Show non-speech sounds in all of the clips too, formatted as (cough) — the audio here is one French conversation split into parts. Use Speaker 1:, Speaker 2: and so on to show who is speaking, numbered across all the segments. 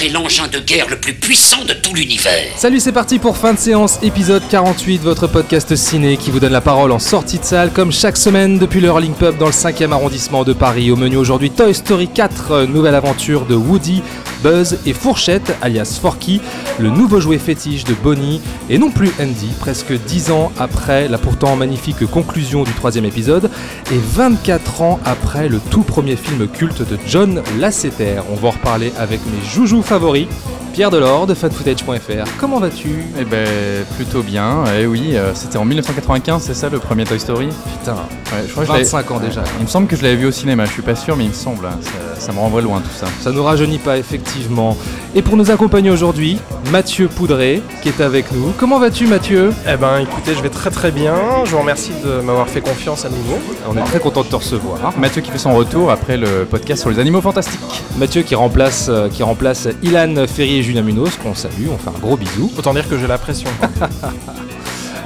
Speaker 1: C'est l'engin de guerre le plus puissant de tout l'univers.
Speaker 2: Salut, c'est parti pour fin de séance, épisode 48, votre podcast ciné qui vous donne la parole en sortie de salle, comme chaque semaine depuis le Hurling Pub dans le 5e arrondissement de Paris. Au menu aujourd'hui, Toy Story 4, euh, nouvelle aventure de Woody, Buzz et Fourchette, alias Forky, le nouveau jouet fétiche de Bonnie, et non plus Andy, presque 10 ans après la pourtant magnifique conclusion du troisième épisode, et 24 ans après le tout premier film culte de John Lasseter. On va en reparler avec mes joujoux favoris. Pierre Delors de fanfootage.fr, comment vas-tu?
Speaker 3: Eh ben, plutôt bien. Eh oui, euh, c'était en 1995, c'est ça le premier Toy Story?
Speaker 2: Putain,
Speaker 3: Ouais, je crois que je l'avais-
Speaker 2: 25 ans déjà.
Speaker 3: Il me semble que je l'avais vu au cinéma, je suis pas sûr, mais il me semble. hein, Ça, ça me renvoie loin tout ça.
Speaker 2: Ça nous rajeunit pas effectivement. Et pour nous accompagner aujourd'hui, Mathieu Poudré qui est avec nous. Comment vas-tu Mathieu?
Speaker 4: Eh ben écoutez, je vais très très bien. Je vous remercie de m'avoir fait confiance à nouveau.
Speaker 2: On est très content de te recevoir.
Speaker 3: Mathieu qui fait son retour après le podcast sur les animaux fantastiques.
Speaker 2: Mathieu qui remplace, euh, qui remplace Ilan Ferrier et Julien Munoz, qu'on salue, on fait un gros bisou.
Speaker 4: Autant dire que j'ai la pression. (laughs)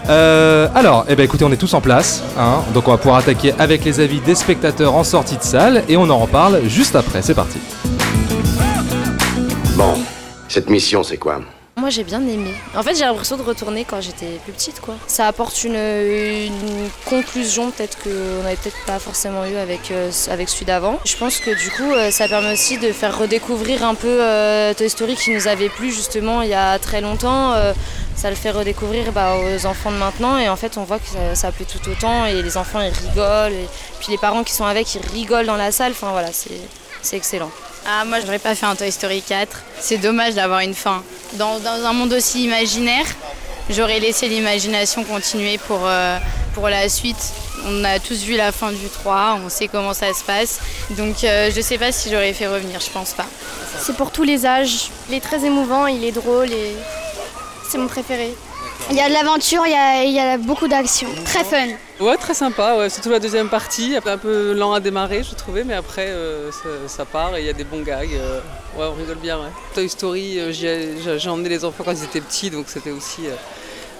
Speaker 2: Euh, alors, eh ben écoutez, on est tous en place, hein, donc on va pouvoir attaquer avec les avis des spectateurs en sortie de salle et on en reparle juste après. C'est parti.
Speaker 5: Bon, cette mission, c'est quoi?
Speaker 6: Moi j'ai bien aimé. En fait j'ai l'impression de retourner quand j'étais plus petite quoi. Ça apporte une, conclusion peut-être qu'on n'avait peut-être pas forcément eu avec, euh, avec celui d'avant. Je pense que du coup euh, ça permet aussi de faire redécouvrir un peu euh, Toy Story qui nous avait plu justement il y a très longtemps. Ça le fait redécouvrir bah, aux enfants de maintenant et en fait on voit que ça, ça plaît tout autant et les enfants ils rigolent et puis les parents qui sont avec ils rigolent dans la salle. Enfin voilà c'est excellent.
Speaker 7: Ah, moi, j'aurais pas fait un Toy Story 4. C'est dommage d'avoir une fin. Dans, un monde aussi imaginaire, j'aurais laissé l'imagination continuer pour, euh, la suite. On a tous vu la fin du 3, on sait comment ça se passe. Donc, euh, je sais pas si j'aurais fait revenir, je pense pas.
Speaker 8: C'est pour tous les âges. Il est très émouvant, il est drôle et c'est mon préféré. Il y a de l'aventure, il y a, il y a beaucoup d'action. Très fun.
Speaker 9: Ouais, très sympa, ouais. surtout la deuxième partie, un peu lent à démarrer, je trouvais, mais après euh, ça, ça part et il y a des bons gags. euh, ouais, on rigole bien. Ouais. Toy Story, euh, j'ai j'ai emmené les enfants quand ils étaient petits, donc c'était aussi euh,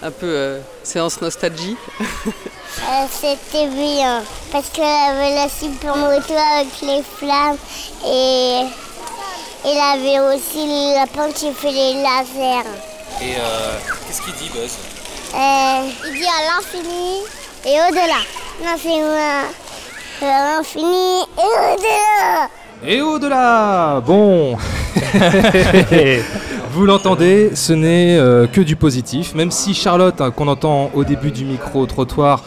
Speaker 9: un peu euh, séance nostalgie.
Speaker 10: Euh, C'était bien parce qu'elle avait la super moto avec les flammes et elle avait aussi le lapin qui fait les lasers.
Speaker 11: Et euh, qu'est-ce qu'il dit, Buzz
Speaker 10: Euh, il dit à l'infini et au-delà. Non, c'est moi. À l'infini et au-delà.
Speaker 2: Et au-delà Bon (laughs) Vous l'entendez, ce n'est euh, que du positif, même si Charlotte, hein, qu'on entend au début du micro-trottoir,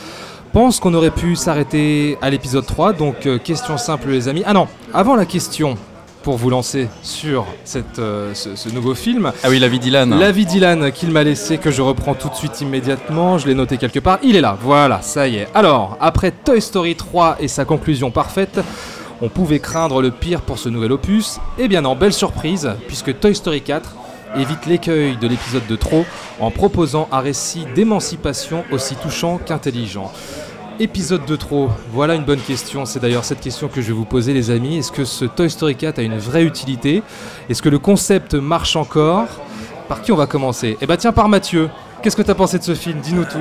Speaker 2: pense qu'on aurait pu s'arrêter à l'épisode 3. Donc, euh, question simple, les amis. Ah non, avant la question, pour vous lancer sur cette, euh, ce, ce nouveau film,
Speaker 3: Ah oui, la vie d'Ilan.
Speaker 2: L'avis d'Ilan qu'il m'a laissé, que je reprends tout de suite immédiatement, je l'ai noté quelque part, il est là, voilà, ça y est. Alors, après Toy Story 3 et sa conclusion parfaite, on pouvait craindre le pire pour ce nouvel opus. Eh bien non, belle surprise, puisque Toy Story 4 évite l'écueil de l'épisode de trop en proposant un récit d'émancipation aussi touchant qu'intelligent. Épisode de trop, voilà une bonne question. C'est d'ailleurs cette question que je vais vous poser, les amis. Est-ce que ce Toy Story 4 a une vraie utilité? Est-ce que le concept marche encore? Par qui on va commencer? Eh bah tiens, par Mathieu. Qu'est-ce que t'as pensé de ce film? Dis-nous tout.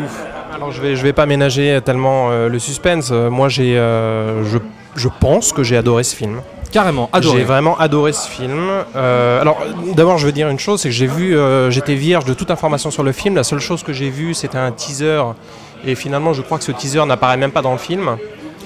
Speaker 4: Alors je vais, je vais pas ménager tellement euh, le suspense. Euh, moi j'ai, euh, je, je pense que j'ai adoré ce film.
Speaker 2: Carrément, adoré.
Speaker 4: J'ai vraiment adoré ce film. Euh, alors, d'abord, je veux dire une chose, c'est que j'ai vu, euh, j'étais vierge de toute information sur le film. La seule chose que j'ai vue, c'était un teaser, et finalement, je crois que ce teaser n'apparaît même pas dans le film.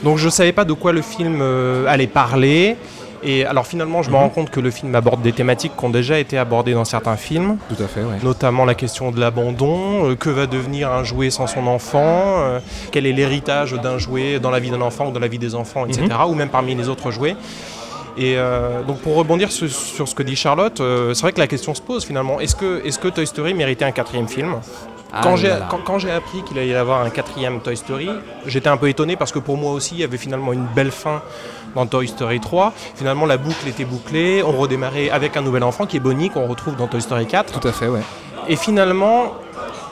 Speaker 4: Donc, je savais pas de quoi le film euh, allait parler. Et alors, finalement, je me rends compte que le film aborde des thématiques qui ont déjà été abordées dans certains films,
Speaker 2: Tout à fait, ouais.
Speaker 4: notamment la question de l'abandon, euh, que va devenir un jouet sans son enfant, euh, quel est l'héritage d'un jouet dans la vie d'un enfant ou dans la vie des enfants, etc., ou même parmi les autres jouets. Et euh, donc pour rebondir sur, sur ce que dit Charlotte, c'est vrai que la question se pose finalement. Est-ce que, est que Toy Story méritait un quatrième film?
Speaker 2: Ah
Speaker 4: quand, j'ai, quand, quand j'ai appris qu'il allait y avoir un quatrième Toy Story, j'étais un peu étonné parce que pour moi aussi, il y avait finalement une belle fin dans Toy Story 3. Finalement, la boucle était bouclée. On redémarrait avec un nouvel enfant qui est Bonnie, qu'on retrouve dans Toy Story 4.
Speaker 2: Tout à fait, ouais.
Speaker 4: Et finalement,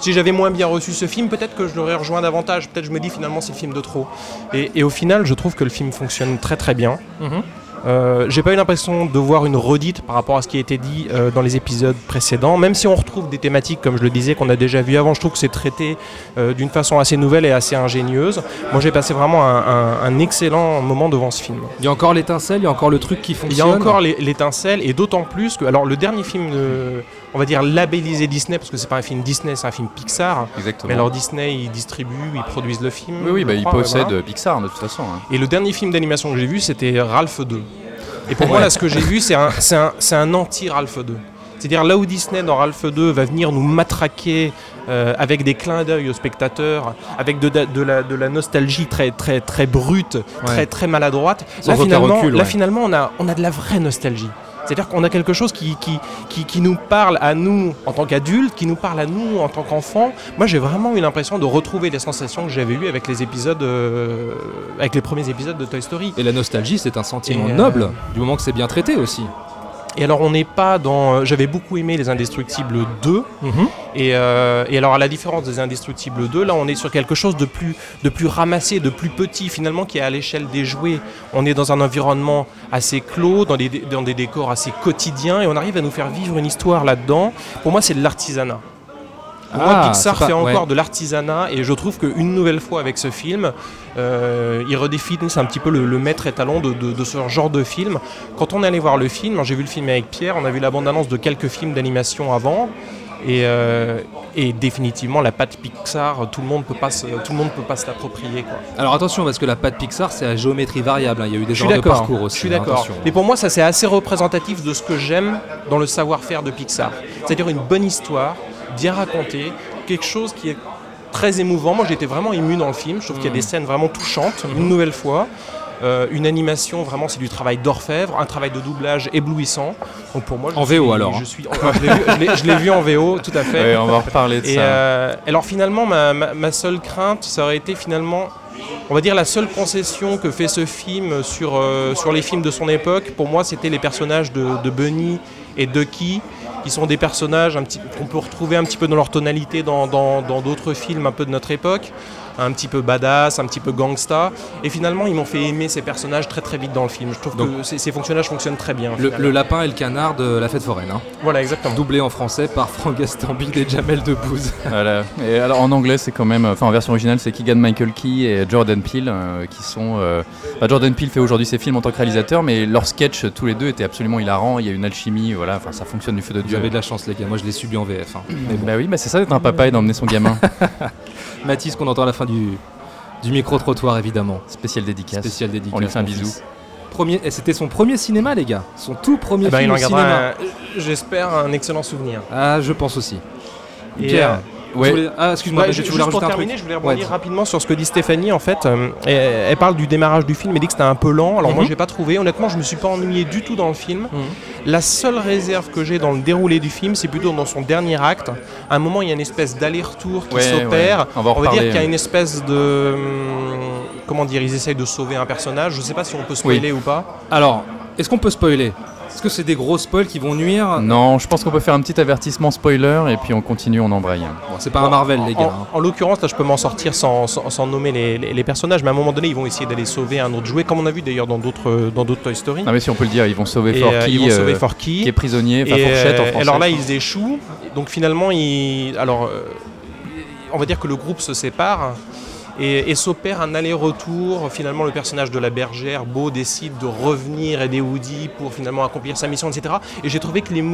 Speaker 4: si j'avais moins bien reçu ce film, peut-être que je l'aurais rejoint davantage. Peut-être je me dis finalement c'est le film de trop. Et, et au final, je trouve que le film fonctionne très très bien.
Speaker 2: Mhm.
Speaker 4: Euh, j'ai pas eu l'impression de voir une redite par rapport à ce qui a été dit euh, dans les épisodes précédents, même si on retrouve des thématiques, comme je le disais, qu'on a déjà vu avant. Je trouve que c'est traité euh, d'une façon assez nouvelle et assez ingénieuse. Moi, j'ai passé vraiment un, un- un excellent moment devant ce film.
Speaker 2: Il y a encore l'étincelle, il y a encore le truc qui
Speaker 4: Il y
Speaker 2: fonctionne.
Speaker 4: a encore l'étincelle, et d'autant plus que, alors, le dernier film, de- on va dire labellisé Disney, parce que c'est pas un film Disney, c'est un film Pixar.
Speaker 3: Exactement.
Speaker 4: Mais alors Disney, ils distribuent, ils produisent le film.
Speaker 3: Oui, oui, bah,
Speaker 4: je
Speaker 3: il
Speaker 4: crois, ouais,
Speaker 3: possède
Speaker 4: voilà.
Speaker 3: Pixar de toute façon. hein.
Speaker 4: Et le dernier film d'animation que j'ai vu, c'était Ralph 2. Et pour moi, là, ce que j'ai vu, c'est un, c'est un, c'est un anti-Ralph 2. C'est-à-dire là où Disney dans Ralph 2 va venir nous matraquer euh, avec des clins d'œil aux spectateurs, avec de, de la, de la nostalgie très, très, très brute, très, très maladroite. Là, finalement,
Speaker 2: recul,
Speaker 4: là, finalement on, a, on a de la vraie nostalgie. C'est-à-dire qu'on a quelque chose qui, qui, qui, qui nous parle à nous en tant qu'adultes, qui nous parle à nous en tant qu'enfants. Moi, j'ai vraiment eu l'impression de retrouver les sensations que j'avais eues avec les épisodes, euh, avec les premiers épisodes de Toy Story.
Speaker 2: Et la nostalgie, c'est un sentiment
Speaker 4: euh,
Speaker 2: noble, du moment que c'est bien traité aussi.
Speaker 4: Et alors, on n'est pas dans. euh, J'avais beaucoup aimé Les Indestructibles 2. Et, euh, et alors, à la différence des Indestructibles 2, là, on est sur quelque chose de plus, de plus ramassé, de plus petit, finalement, qui est à l'échelle des jouets. On est dans un environnement assez clos, dans des, dans des décors assez quotidiens, et on arrive à nous faire vivre une histoire là-dedans. Pour moi, c'est de l'artisanat. Pour moi,
Speaker 2: Ah,
Speaker 4: Pixar
Speaker 2: pas-
Speaker 4: fait encore
Speaker 2: ouais.
Speaker 4: de l'artisanat et je trouve qu'une nouvelle fois avec ce film, euh, ils redéfinissent un petit peu le, le maître étalon de, de- de ce genre de film. Quand on est allé voir le film, j'ai vu le film avec Pierre, on a vu la bande-annonce de quelques films d'animation avant. Et, euh, et définitivement la patte Pixar, tout le monde peut pas se, tout le monde peut pas se l'approprier.
Speaker 2: Alors attention, parce que la patte Pixar, c'est à géométrie variable. hein. Il y a eu des genres de parcours aussi.
Speaker 4: Je suis
Speaker 2: hein,
Speaker 4: d'accord.
Speaker 2: attention.
Speaker 4: Mais pour moi, ça c'est assez représentatif de ce que j'aime dans le savoir-faire de Pixar. C'est-à-dire une bonne histoire, bien racontée, quelque chose qui est très émouvant. Moi, j'étais vraiment ému dans le film. Je trouve qu'il y a des scènes vraiment touchantes, une nouvelle fois. Euh, une animation, vraiment, c'est du travail d'orfèvre, un travail de doublage éblouissant. Donc pour moi, je
Speaker 2: En
Speaker 4: suis-
Speaker 2: VO, alors,
Speaker 4: Je, suis, (laughs) enfin, je l'ai vu- en VO, tout à fait.
Speaker 3: Ouais, on va en reparler de
Speaker 4: Et
Speaker 3: ça.
Speaker 4: euh, alors finalement, ma, ma- ma seule crainte, ça aurait été finalement, on va dire la seule concession que fait ce film sur, euh, sur les films de son époque. Pour moi, c'était les personnages de, de Bunny et Ducky, qui sont des personnages qu'on peut retrouver un petit peu dans leur tonalité dans d'autres films un peu de notre époque. Un petit peu badass, un petit peu gangsta. Et finalement, ils m'ont fait aimer ces personnages très très vite dans le film. Je trouve
Speaker 2: Donc-
Speaker 4: que ces, ces fonctionnages fonctionnent très bien.
Speaker 2: Le, lapin et le canard de la fête foraine. hein.
Speaker 4: Voilà, exactement.
Speaker 2: Doublé en français par Franck Gastambide et Jamel Debbouze. (laughs)
Speaker 3: Voilà. Et alors en anglais, c'est quand même, enfin en version originale, c'est Keegan Michael Key et Jordan Peele euh, qui sont. euh, bah, Jordan Peele fait aujourd'hui ses films en tant que réalisateur, mais leurs sketchs tous les deux étaient absolument hilarants. Il y a une alchimie, voilà. Enfin, ça fonctionne du feu de
Speaker 2: Vous
Speaker 3: Dieu.
Speaker 2: avez de la chance, les gars. Moi, je l'ai subi en VF. hein. (laughs) Mais bon.
Speaker 3: Bah oui, bah c'est ça d'être un papa et d'emmener son gamin. (laughs)
Speaker 2: Mathis, qu'on entend à la fin du, du micro-trottoir, évidemment.
Speaker 3: Spécial dédicace.
Speaker 2: Spécial dédicace.
Speaker 3: On lui fait un bisou.
Speaker 2: fils. Premier, et c'était son premier cinéma, les gars. Son tout premier
Speaker 4: Eh ben, il
Speaker 2: film
Speaker 4: en
Speaker 2: au cinéma.
Speaker 4: un- j'espère, un excellent souvenir.
Speaker 2: Ah, je pense aussi.
Speaker 4: Et,
Speaker 2: Pierre,
Speaker 4: euh,
Speaker 3: ouais.
Speaker 2: voulais- Ah, excuse-moi,
Speaker 4: Ouais, juste pour terminer, je voulais rebondir
Speaker 2: Ouais,
Speaker 4: rapidement sur ce que dit Stéphanie. En fait, euh, elle, elle parle du démarrage du film. Elle dit que c'était un peu lent. Alors moi,
Speaker 2: Mhm.
Speaker 4: j'ai pas trouvé. Honnêtement, je me suis pas ennuyé du tout dans le film.
Speaker 2: Mhm.
Speaker 4: La seule réserve que j'ai dans le déroulé du film, c'est plutôt dans son dernier acte. À un moment, il y a une espèce d'aller-retour qui s'opère.
Speaker 3: On va
Speaker 4: On va dire qu'il y a une espèce de hum, comment dire, ils essayent de sauver un personnage. Je sais pas si on peut spoiler ou pas.
Speaker 2: Alors, est-ce qu'on peut spoiler? Est-ce que c'est des gros spoils qui vont nuire
Speaker 3: Non, je pense qu'on peut faire un petit avertissement spoiler et puis on continue, on embraye.
Speaker 2: Bon, c'est pas un Marvel, les
Speaker 4: En,
Speaker 2: gars. hein.
Speaker 4: en l'occurrence, là, je peux m'en sortir sans, sans- sans nommer les, les- les personnages, mais à un moment donné, ils vont essayer d'aller sauver un autre jouet, comme on a vu d'ailleurs dans d'autres dans d'autres Toy Story.
Speaker 3: Non mais si on peut le dire, ils vont sauver
Speaker 4: Et,
Speaker 3: Forky,
Speaker 4: euh, ils vont sauver
Speaker 3: euh,
Speaker 4: Forky.
Speaker 3: qui est prisonnier, enfin
Speaker 4: Et,
Speaker 3: fourchette en
Speaker 4: euh,
Speaker 3: français.
Speaker 4: alors là, ils échouent. Donc finalement, ils, alors, on va dire que le groupe se sépare. Et, et s'opère un aller-retour. Finalement, le personnage de la bergère, Beau, décide de revenir aider Woody pour finalement accomplir sa mission, etc. Et j'ai trouvé que les,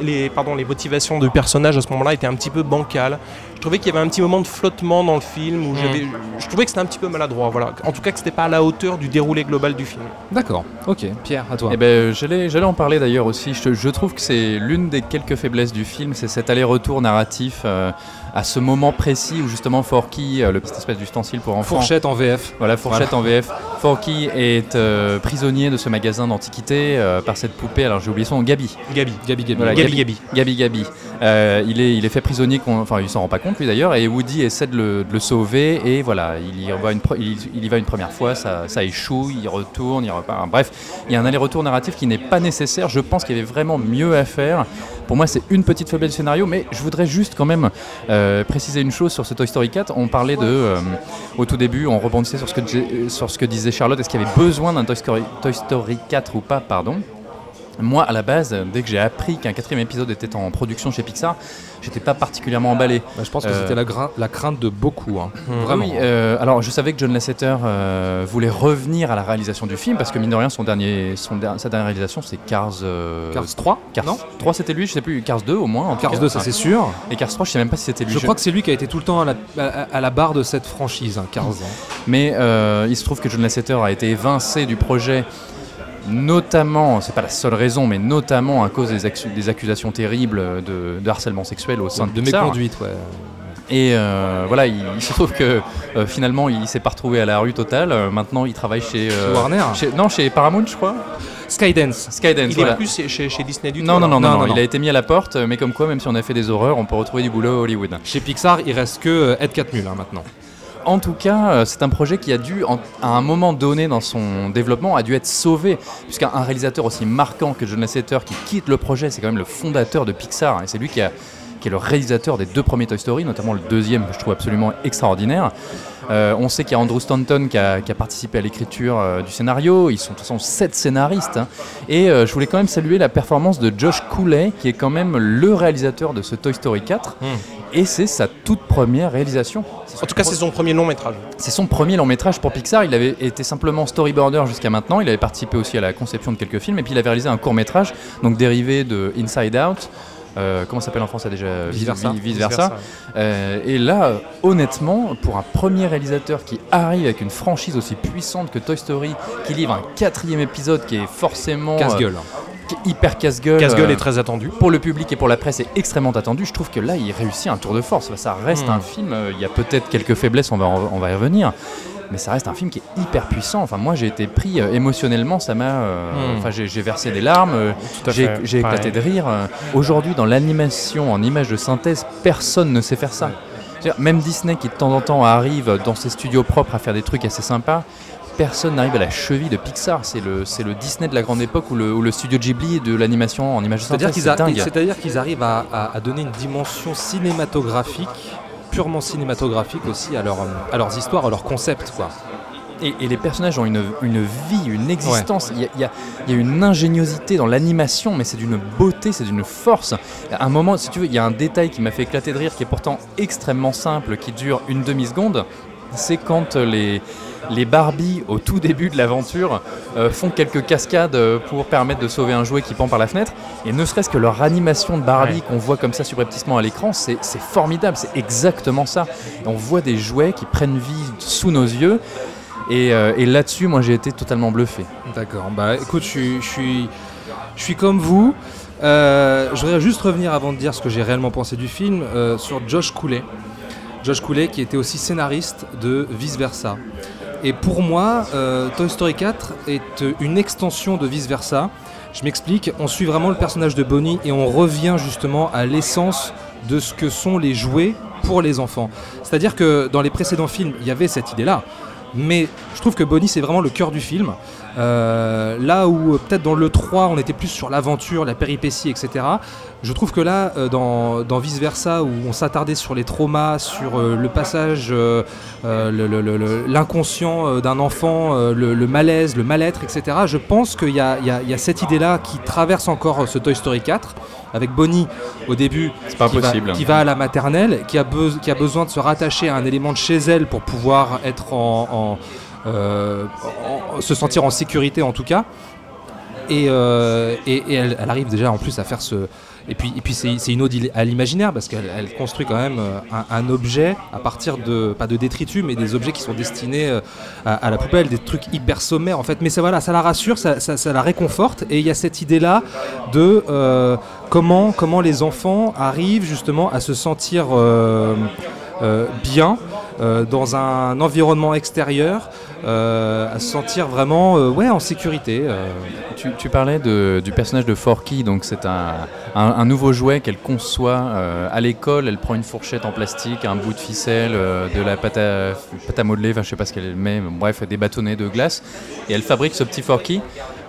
Speaker 4: les, pardon, les motivations du personnage à ce moment-là étaient un petit peu bancales. Je trouvais qu'il y avait un petit moment de flottement dans le film où j'avais, je trouvais que c'était un petit peu maladroit. Voilà. En tout cas, que c'était pas à la hauteur du déroulé global du film.
Speaker 2: D'accord, ok. Pierre, à toi.
Speaker 3: Eh ben, j'allais, j'allais en parler d'ailleurs aussi. Je, je trouve que c'est l'une des quelques faiblesses du film, c'est cet aller-retour narratif euh, à ce moment précis où justement Forky, euh, le petit espèce d'ustensile pour enfants,
Speaker 2: Fourchette en VF.
Speaker 3: voilà Fourchette en VF, Forky est euh, prisonnier de ce magasin d'antiquités euh, par cette poupée. Alors j'ai oublié son nom, Gabi.
Speaker 4: Gabi.
Speaker 2: Gabi Gabi.
Speaker 3: Voilà,
Speaker 4: Gabi, Gabi.
Speaker 3: Gabi Gabi. Euh, il, est, il est fait prisonnier, enfin il s'en rend pas compte lui d'ailleurs, et Woody essaie de le, de le sauver, et voilà, il y va une, il y va une première fois, ça, ça échoue, il retourne, il repart. Bref, il y a un aller-retour narratif qui n'est pas nécessaire. Je pense qu'il y avait vraiment mieux à faire. Pour moi, c'est une petite faiblesse du scénario, mais je voudrais juste quand même euh, préciser une chose sur ce Toy Story 4. On parlait de, euh, au tout début, on rebondissait sur ce que, dis- sur ce que disait Charlotte. Est-ce qu'il y avait besoin d'un Toy Story, Toy Story 4 ou pas? Pardon. Moi, à la base, dès que j'ai appris qu'un quatrième épisode était en production chez Pixar, j'étais pas particulièrement emballé.
Speaker 2: Bah, je pense que
Speaker 3: Euh,
Speaker 2: c'était la, gra- la crainte de beaucoup. hein.
Speaker 4: Mmh.
Speaker 2: Vraiment.
Speaker 3: oui, euh, alors je savais que John Lasseter euh, voulait revenir à la réalisation du film parce que mine de rien, son dernier, son der- sa dernière réalisation c'est Cars. euh,
Speaker 2: Cars 3
Speaker 3: Cars
Speaker 2: Non
Speaker 3: 3 c'était lui, je sais plus, Cars 2 au moins. en
Speaker 2: Cars
Speaker 3: cas.
Speaker 2: 2, ça c'est sûr.
Speaker 3: Et Cars 3, je sais même pas si c'était lui.
Speaker 2: Je crois que c'est lui qui a été tout le temps à la, à- à la barre de cette franchise, hein, Cars. hein.
Speaker 3: Mais euh, il se trouve que John Lasseter a été évincé du projet, notamment, c'est pas la seule raison, mais notamment à cause des, accu- des accusations terribles de, de harcèlement sexuel au sein de,
Speaker 2: De
Speaker 3: Pixar.
Speaker 2: méconduite, ouais.
Speaker 3: Et euh, voilà, il, il se trouve que euh, finalement, il s'est pas retrouvé à la rue totale. Euh, maintenant, il travaille chez,
Speaker 2: Warner
Speaker 3: chez- Non, chez Paramount, je crois.
Speaker 2: Skydance.
Speaker 3: Skydance.
Speaker 4: Il
Speaker 3: voilà.
Speaker 4: est plus chez, chez Disney du tout.
Speaker 3: Non, non, non, non,
Speaker 2: Non,
Speaker 3: non,
Speaker 2: non,
Speaker 3: il a été mis à la porte, mais comme quoi, même si on a fait des horreurs, on peut retrouver du boulot à Hollywood.
Speaker 2: Chez Pixar, il reste que Ed Catmull hein, maintenant.
Speaker 3: En tout cas, euh, c'est un projet qui a dû, en- à un moment donné dans son développement, a dû être sauvé, puisqu'un un réalisateur aussi marquant que John Lasseter qui quitte le projet, c'est quand même le fondateur de Pixar, hein, et c'est lui qui, a- qui est le réalisateur des deux premiers Toy Story, notamment le deuxième que je trouve absolument extraordinaire. Euh, on sait qu'il y a Andrew Stanton qui a, qui a participé à l'écriture euh, du scénario. Ils sont de toute façon sept scénaristes. hein. Et euh, je voulais quand même saluer la performance de Josh Cooley, qui est quand même le réalisateur de ce Toy Story 4.
Speaker 4: Hmm.
Speaker 3: Et c'est sa toute première réalisation.
Speaker 4: En tout cas, c'est son premier long métrage.
Speaker 3: C'est son premier long métrage pour Pixar. Il avait été simplement storyboarder jusqu'à maintenant. Il avait participé aussi à la conception de quelques films. Et puis il avait réalisé un court métrage, donc dérivé de Inside Out. Euh, comment s'appelle en français déjà?
Speaker 2: Vice versa.
Speaker 3: Vi- Vice
Speaker 4: Vice
Speaker 3: versa.
Speaker 4: versa.
Speaker 3: Euh, et là, euh, honnêtement, pour un premier réalisateur qui arrive avec une franchise aussi puissante que Toy Story, qui livre un quatrième épisode qui est forcément euh,
Speaker 2: Casse-gueule.
Speaker 3: Hyper casse-gueule.
Speaker 4: Casse-gueule
Speaker 3: euh,
Speaker 4: est très attendu.
Speaker 3: pour le public et pour la presse est extrêmement attendu. Je trouve que là, il réussit un tour de force. Ça reste
Speaker 4: Hmm.
Speaker 3: un film. euh, Il y a peut-être quelques faiblesses, on va, on va y revenir. Mais ça reste un film qui est hyper puissant. Enfin, moi, j'ai été pris euh, émotionnellement. Ça m'a. euh,
Speaker 4: Hmm.
Speaker 3: Enfin, j'ai versé des larmes. euh, j'ai éclaté de rire. euh. Aujourd'hui, dans l'animation en images de synthèse, personne ne sait faire ça. Même Disney, qui de temps en temps arrive dans ses studios propres à faire des trucs assez sympas, personne n'arrive à la cheville de Pixar. C'est le, c'est le Disney de la grande époque ou le, ou le studio Ghibli de l'animation en images de synthèse.
Speaker 2: c'est-à-dire qu'ils arrivent à, à- à donner une dimension cinématographique, purement cinématographique aussi à, leur, à leurs histoires, à leurs concepts. Quoi.
Speaker 3: Et, et les personnages ont une, une vie, une existence. Il y, y a une ingéniosité dans l'animation, mais c'est d'une beauté, c'est d'une force. À un moment, si tu veux, il y a un détail qui m'a fait éclater de rire, qui est pourtant extrêmement simple, qui dure une demi-seconde. C'est quand euh, les, les Barbie, au tout début de l'aventure, euh, font quelques cascades euh, pour permettre de sauver un jouet qui pend par la fenêtre. Et ne serait-ce que leur animation de Barbie
Speaker 4: Ouais.
Speaker 3: qu'on voit comme ça subrepticement à l'écran, c'est formidable, c'est exactement ça. Et on voit des jouets qui prennent vie sous nos yeux. Et, euh, et là-dessus, moi, j'ai été totalement bluffé.
Speaker 2: D'accord. Bah écoute, je suis, je comme vous. Euh, je voudrais juste revenir avant de dire ce que j'ai réellement pensé du film euh, sur Josh Cooley. Josh Cooley qui était aussi scénariste de Vice Versa. Et pour moi, euh, Toy Story 4 est une extension de Vice Versa. Je m'explique, on suit vraiment le personnage de Bonnie et on revient justement à l'essence de ce que sont les jouets pour les enfants. C'est-à-dire que dans les précédents films, il y avait cette idée-là. Mais je trouve que Bonnie, c'est vraiment le cœur du film. Euh, là où euh, peut-être dans le 3, on était plus sur l'aventure, la péripétie, etc. Je trouve que là, euh, dans, dans Vice Versa, où on s'attardait sur les traumas, sur euh, le passage, euh, l'inconscient d'un enfant, le, le malaise, le mal-être, etc., je pense qu'il y a, y y cette idée-là qui traverse encore ce Toy Story 4, avec Bonnie au début,
Speaker 3: pas
Speaker 2: qui, va,
Speaker 3: possible.
Speaker 2: qui va à la maternelle, qui a, be- qui a besoin de se rattacher à un élément de chez elle pour pouvoir être en, en- en- se sentir en sécurité en tout cas. Et, euh, et- elle, arrive déjà en plus à faire ce. Et puis, et puis c'est une ode à l'imaginaire parce qu'elle elle construit quand même euh, un, objet à partir de, pas de détritus, mais des objets qui sont destinés euh, à, à la poubelle, des trucs hyper sommaires en fait. Mais ça, voilà, ça la rassure, ça, ça- la réconforte. Et il y a cette idée-là de euh, comment, comment les enfants arrivent justement à se sentir euh, euh, bien euh, dans un environnement extérieur, euh, à se sentir vraiment euh, ouais, en sécurité. euh.
Speaker 3: Tu, parlais du personnage de Forky, donc c'est un, nouveau jouet qu'elle conçoit euh, à l'école. Elle prend une fourchette en plastique, un bout de ficelle, euh, de la pâte à, modeler, enfin je sais pas ce qu'elle met, mais bref, des bâtonnets de glace. Et elle fabrique ce petit Forky,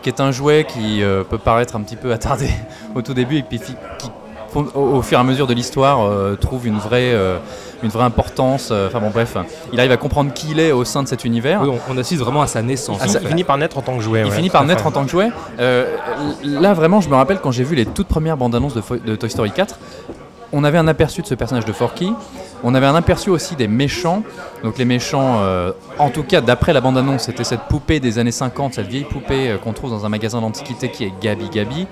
Speaker 3: qui est un jouet qui euh, peut paraître un petit peu attardé (laughs) au tout début, et puis qui au, au fur et à mesure de l'histoire, euh, trouve une vraie, euh, une vraie importance. euh, Enfin bon, bref, il arrive à comprendre qui il est au sein de cet univers.
Speaker 2: Oui, on, on assiste vraiment à sa naissance.
Speaker 3: Ah,
Speaker 4: Il finit par naître en tant que jouet.
Speaker 3: Il
Speaker 4: ouais,
Speaker 3: finit par naître en tant que jouet. Euh, là, vraiment, je me rappelle quand j'ai vu les toutes premières bandes annonces de, Toy Story 4, on avait un aperçu de ce personnage de Forky. On avait un aperçu aussi des méchants. Donc, les méchants, euh, en tout cas, d'après la bande annonce, c'était cette poupée des années 50, cette vieille poupée euh, qu'on trouve dans un magasin d'antiquité qui est Gabi Gabi.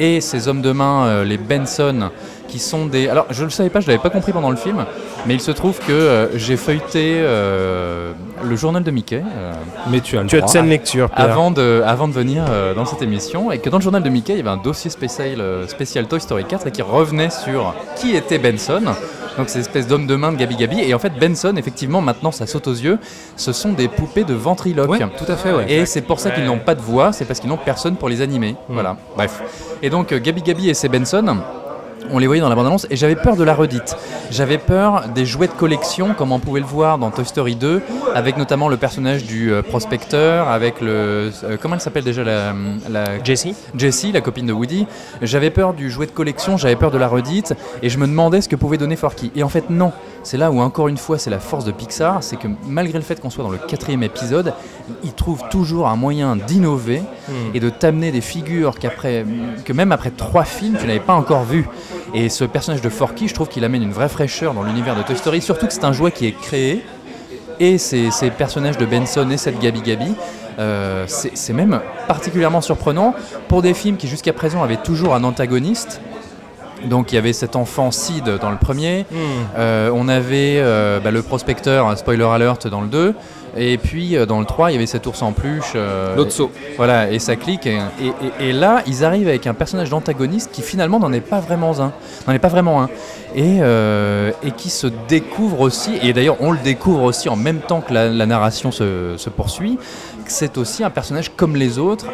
Speaker 3: Et ces hommes de main, euh, les Benson, qui sont des. Alors, je ne le savais pas, je ne l'avais pas compris pendant le film, mais il se trouve que euh, j'ai feuilleté euh, le journal de Mickey. euh,
Speaker 2: Mais tu as le
Speaker 4: Tu as de
Speaker 2: droit.
Speaker 4: saine lecture, Pierre.
Speaker 3: avant de, avant de venir euh, dans cette émission et que dans le journal de Mickey, il y avait un dossier spécial, euh, spécial Toy Story 4 et qui revenait sur qui était Benson. Donc ces espèces d'hommes de main de Gabi Gabi. Et en fait, Benson, effectivement, maintenant ça saute aux yeux, ce sont des poupées de ventriloque.
Speaker 2: Ouais, tout à fait, ouais.
Speaker 3: Et c'est pour ça qu'ils n'ont pas de voix, c'est parce qu'ils n'ont personne pour les animer. Voilà, bref. Et donc euh, Gabi Gabi et ses Benson, on les voyait dans la bande-annonce et j'avais peur de la redite. J'avais peur des jouets de collection, comme on pouvait le voir dans Toy Story 2, avec notamment le personnage du euh, prospecteur, avec le. euh, comment elle s'appelle déjà la, la.
Speaker 4: Jessie
Speaker 3: Jessie, la copine de Woody. J'avais peur du jouet de collection, j'avais peur de la redite et je me demandais ce que pouvait donner Forky. Et en fait, non. C'est là où, encore une fois, c'est la force de Pixar, c'est que malgré le fait qu'on soit dans le quatrième épisode, ils trouvent toujours un moyen d'innover et de t'amener des figures qu'après, que même après trois films, tu n'avais pas encore vues. Et ce personnage de Forky, je trouve qu'il amène une vraie fraîcheur dans l'univers de Toy Story, surtout que c'est un jouet qui est créé. Et ces, ces personnages de Benson et cette Gabi Gabi, euh, c'est même particulièrement surprenant pour des films qui jusqu'à présent avaient toujours un antagoniste. Donc il y avait cet enfant Sid dans le premier, euh, on avait euh, bah, le prospecteur, un spoiler alert dans le 2, et puis euh, dans le 3 il y avait cet ours en peluche. euh,
Speaker 2: Lotso.
Speaker 3: Voilà, et ça clique. Et, et- et- et là, ils arrivent avec un personnage d'antagoniste qui finalement n'en est pas vraiment un. N'en est pas vraiment un. Et, et qui se découvre aussi, et d'ailleurs on le découvre aussi en même temps que la, la narration se, se poursuit, que c'est aussi un personnage comme les autres,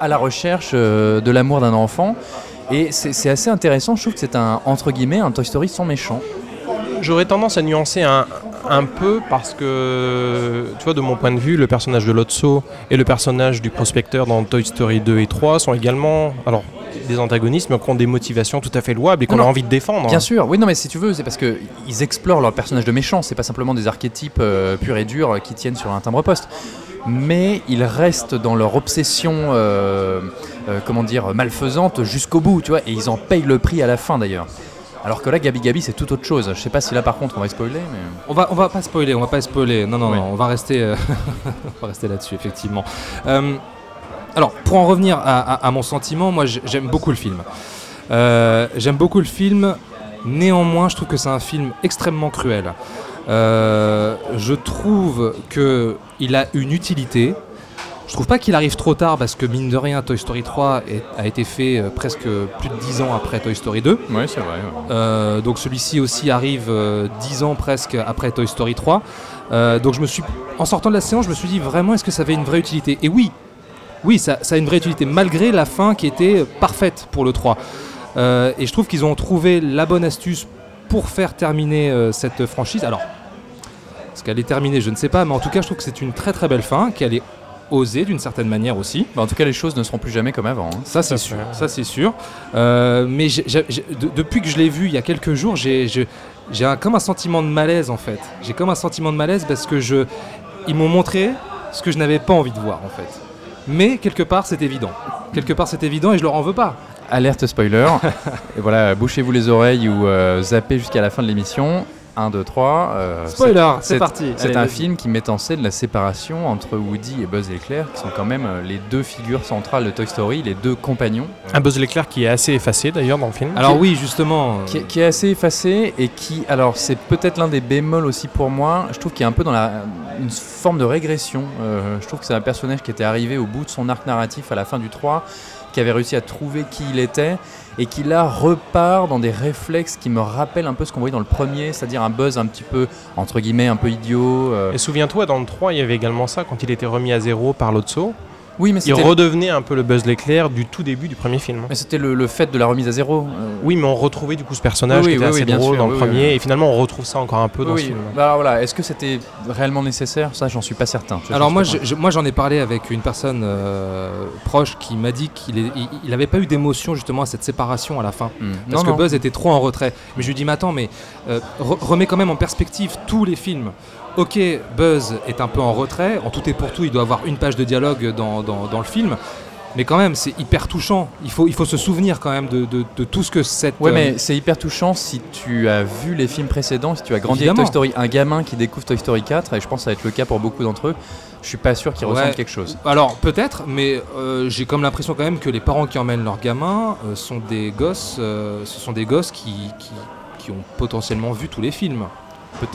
Speaker 3: à la recherche de l'amour d'un enfant. Et c'est assez intéressant, je trouve que c'est un, entre guillemets, un Toy Story sans méchant.
Speaker 4: J'aurais tendance à nuancer un, un peu parce que, tu vois, de mon point de vue, le personnage de Lotso et le personnage du prospecteur dans Toy Story 2 et 3 sont également, alors, des antagonistes, mais qui ont des motivations tout à fait louables et qu'on a envie de défendre.
Speaker 3: Bien sûr, oui, non, mais si tu veux, c'est parce que ils explorent leur personnage de méchant, c'est pas simplement des archétypes euh, purs et durs euh, qui tiennent sur un timbre-poste. Mais ils restent dans leur obsession, euh, euh, comment dire, malfaisante jusqu'au bout, tu vois, et ils en payent le prix à la fin d'ailleurs. Alors que là, Gabi Gabi, c'est tout autre chose. Je sais pas si là, par contre, on va spoiler, mais.
Speaker 2: On va, on va pas spoiler, on va pas spoiler. Non, non,
Speaker 3: Oui.
Speaker 2: non, on va rester, euh, (laughs) on va rester là-dessus, effectivement. Alors, pour en revenir à, à- à mon sentiment, moi, j'aime beaucoup le film. J'aime beaucoup le film. Néanmoins, je trouve que c'est un film extrêmement cruel. Euh, je trouve que il a une utilité. Je trouve pas qu'il arrive trop tard parce que mine de rien, Toy Story 3 est- a été fait euh, presque plus de 10 ans après Toy Story 2.
Speaker 3: Oui, c'est vrai. ouais.
Speaker 2: Euh, donc celui-ci aussi arrive euh, 10 ans presque après Toy Story 3. Euh, donc je me suis, en sortant de la séance, je me suis dit vraiment est-ce que ça avait une vraie utilité? Et oui, oui, ça, ça a une vraie utilité malgré la fin qui était parfaite pour le 3. Euh, et je trouve qu'ils ont trouvé la bonne astuce pour faire terminer euh, cette franchise. Alors, est-ce qu'elle est terminée Je ne sais pas, mais en tout cas, je trouve que c'est une très très belle fin, qu'elle est osée d'une certaine manière aussi.
Speaker 3: Bah, en tout cas, les choses ne seront plus jamais comme avant. hein.
Speaker 2: Ça c'est sûr, ça c'est sûr. Euh, mais de- depuis que je l'ai vu il y a quelques jours, j'ai comme un sentiment de malaise en fait. J'ai comme un sentiment de malaise parce que je, ils m'ont montré ce que je n'avais pas envie de voir en fait. Mais quelque part c'est évident. Quelque part c'est évident et je leur en veux pas.
Speaker 3: Alerte spoiler. et voilà, bouchez-vous les oreilles ou euh, zappez jusqu'à la fin de l'émission. 1, 2, 3. euh,
Speaker 2: Spoiler, c'est parti.
Speaker 3: C'est un film qui met en scène la séparation entre Woody et Buzz l'éclair, qui sont quand même euh, les deux figures centrales de Toy Story, les deux compagnons.
Speaker 4: Un Buzz l'éclair qui est assez effacé d'ailleurs dans le film.
Speaker 2: Alors oui, justement. euh,
Speaker 3: Qui, est- qui est assez effacé et qui, alors c'est peut-être l'un des bémols aussi pour moi, je trouve qu'il est un peu dans la, une forme de régression. Euh, je trouve que c'est un personnage qui était arrivé au bout de son arc narratif à la fin du 3, qui avait réussi à trouver qui il était et qui là repart dans des réflexes qui me rappellent un peu ce qu'on voyait dans le premier, c'est-à-dire un buzz un petit peu, entre guillemets, un peu idiot. euh,
Speaker 4: Et souviens-toi, dans le 3, il y avait également ça quand il était remis à zéro par Lotso.
Speaker 3: Oui, mais
Speaker 4: il redevenait un peu le Buzz l'éclair du tout début du premier film.
Speaker 3: Mais c'était le, le fait de la remise à zéro. euh,
Speaker 4: Oui, mais on retrouvait du coup ce personnage
Speaker 3: Oui,
Speaker 4: qui
Speaker 3: oui,
Speaker 4: était
Speaker 3: oui,
Speaker 4: assez drôle
Speaker 3: sûr,
Speaker 4: dans le premier,
Speaker 3: oui.
Speaker 4: et finalement on retrouve ça encore un peu dans
Speaker 3: oui,
Speaker 4: ce film.
Speaker 3: Bah alors voilà, est-ce que c'était réellement nécessaire? Ça, j'en suis pas certain.
Speaker 2: Alors moi, je- j'en ai parlé avec une personne euh, proche qui m'a dit qu'il est- il- il avait pas eu d'émotion justement à cette séparation à la fin.
Speaker 3: Hmm.
Speaker 2: Parce
Speaker 3: Non,
Speaker 2: que
Speaker 3: non.
Speaker 2: Buzz était trop en retrait. Mais je lui dis, mais attends, mais euh, re- remets quand même en perspective tous les films. Ok, Buzz est un peu en retrait. En tout et pour tout, il doit avoir une page de dialogue dans, dans- dans le film. Mais quand même, c'est hyper touchant. Il faut, il faut se souvenir quand même de, de- de tout ce que cette.
Speaker 3: Ouais,
Speaker 2: euh,
Speaker 3: mais c'est hyper touchant si tu as vu les films précédents, si tu as grandi
Speaker 2: Évidemment.
Speaker 3: avec Toy Story. Un gamin qui découvre Toy Story 4, et je pense que ça va être le cas pour beaucoup d'entre eux, je suis pas sûr qu'ils
Speaker 2: Ouais.
Speaker 3: ressentent quelque chose.
Speaker 2: Alors peut-être, mais euh, j'ai comme l'impression quand même que les parents qui emmènent leurs gamins euh, sont des gosses, euh, ce sont des gosses qui, qui, qui ont potentiellement vu tous les films.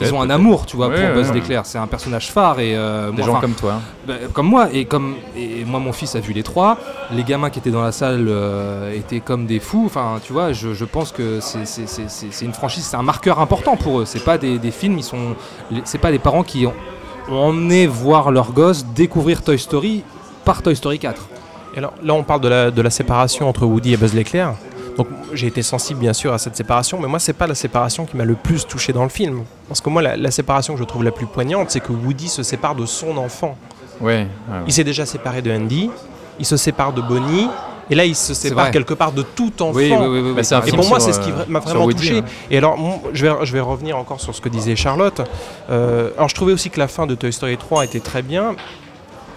Speaker 2: Ils ont un amour, tu vois,
Speaker 3: Ouais,
Speaker 2: pour Buzz
Speaker 3: ouais.
Speaker 2: l'éclair. C'est un personnage phare et euh,
Speaker 3: Des
Speaker 2: moi,
Speaker 3: gens comme toi.
Speaker 2: bah, comme moi et comme et moi mon fils a vu les trois. Les gamins qui étaient dans la salle euh, étaient comme des fous. Enfin, tu vois, je, je pense que c'est- une franchise, c'est un marqueur important pour eux. C'est pas des, des films, ils sont, c'est pas des parents qui ont, ont emmené voir leurs gosses découvrir Toy Story par Toy Story 4.
Speaker 4: Et alors, là, on parle de la, de la séparation entre Woody et Buzz l'éclair. Donc, j'ai été sensible, bien sûr, à cette séparation, mais moi, c'est pas la séparation qui m'a le plus touché dans le film. Parce que moi, la, la séparation que je trouve la plus poignante, c'est que Woody se sépare de son enfant.
Speaker 3: Ouais. ouais, ouais.
Speaker 4: Il s'est déjà séparé de Andy, il se sépare de Bonnie, et là, il se sépare quelque part de tout enfant.
Speaker 2: Oui, oui, oui, oui,
Speaker 3: Bah, c'est un
Speaker 4: Et pour moi, c'est ce qui
Speaker 3: euh,
Speaker 4: m'a
Speaker 3: sur
Speaker 4: vraiment
Speaker 3: Woody,
Speaker 4: touché.
Speaker 3: ouais.
Speaker 4: Et alors, je vais, je vais revenir encore sur ce que disait Charlotte. Euh, alors, je trouvais aussi que la fin de Toy Story 3 était très bien.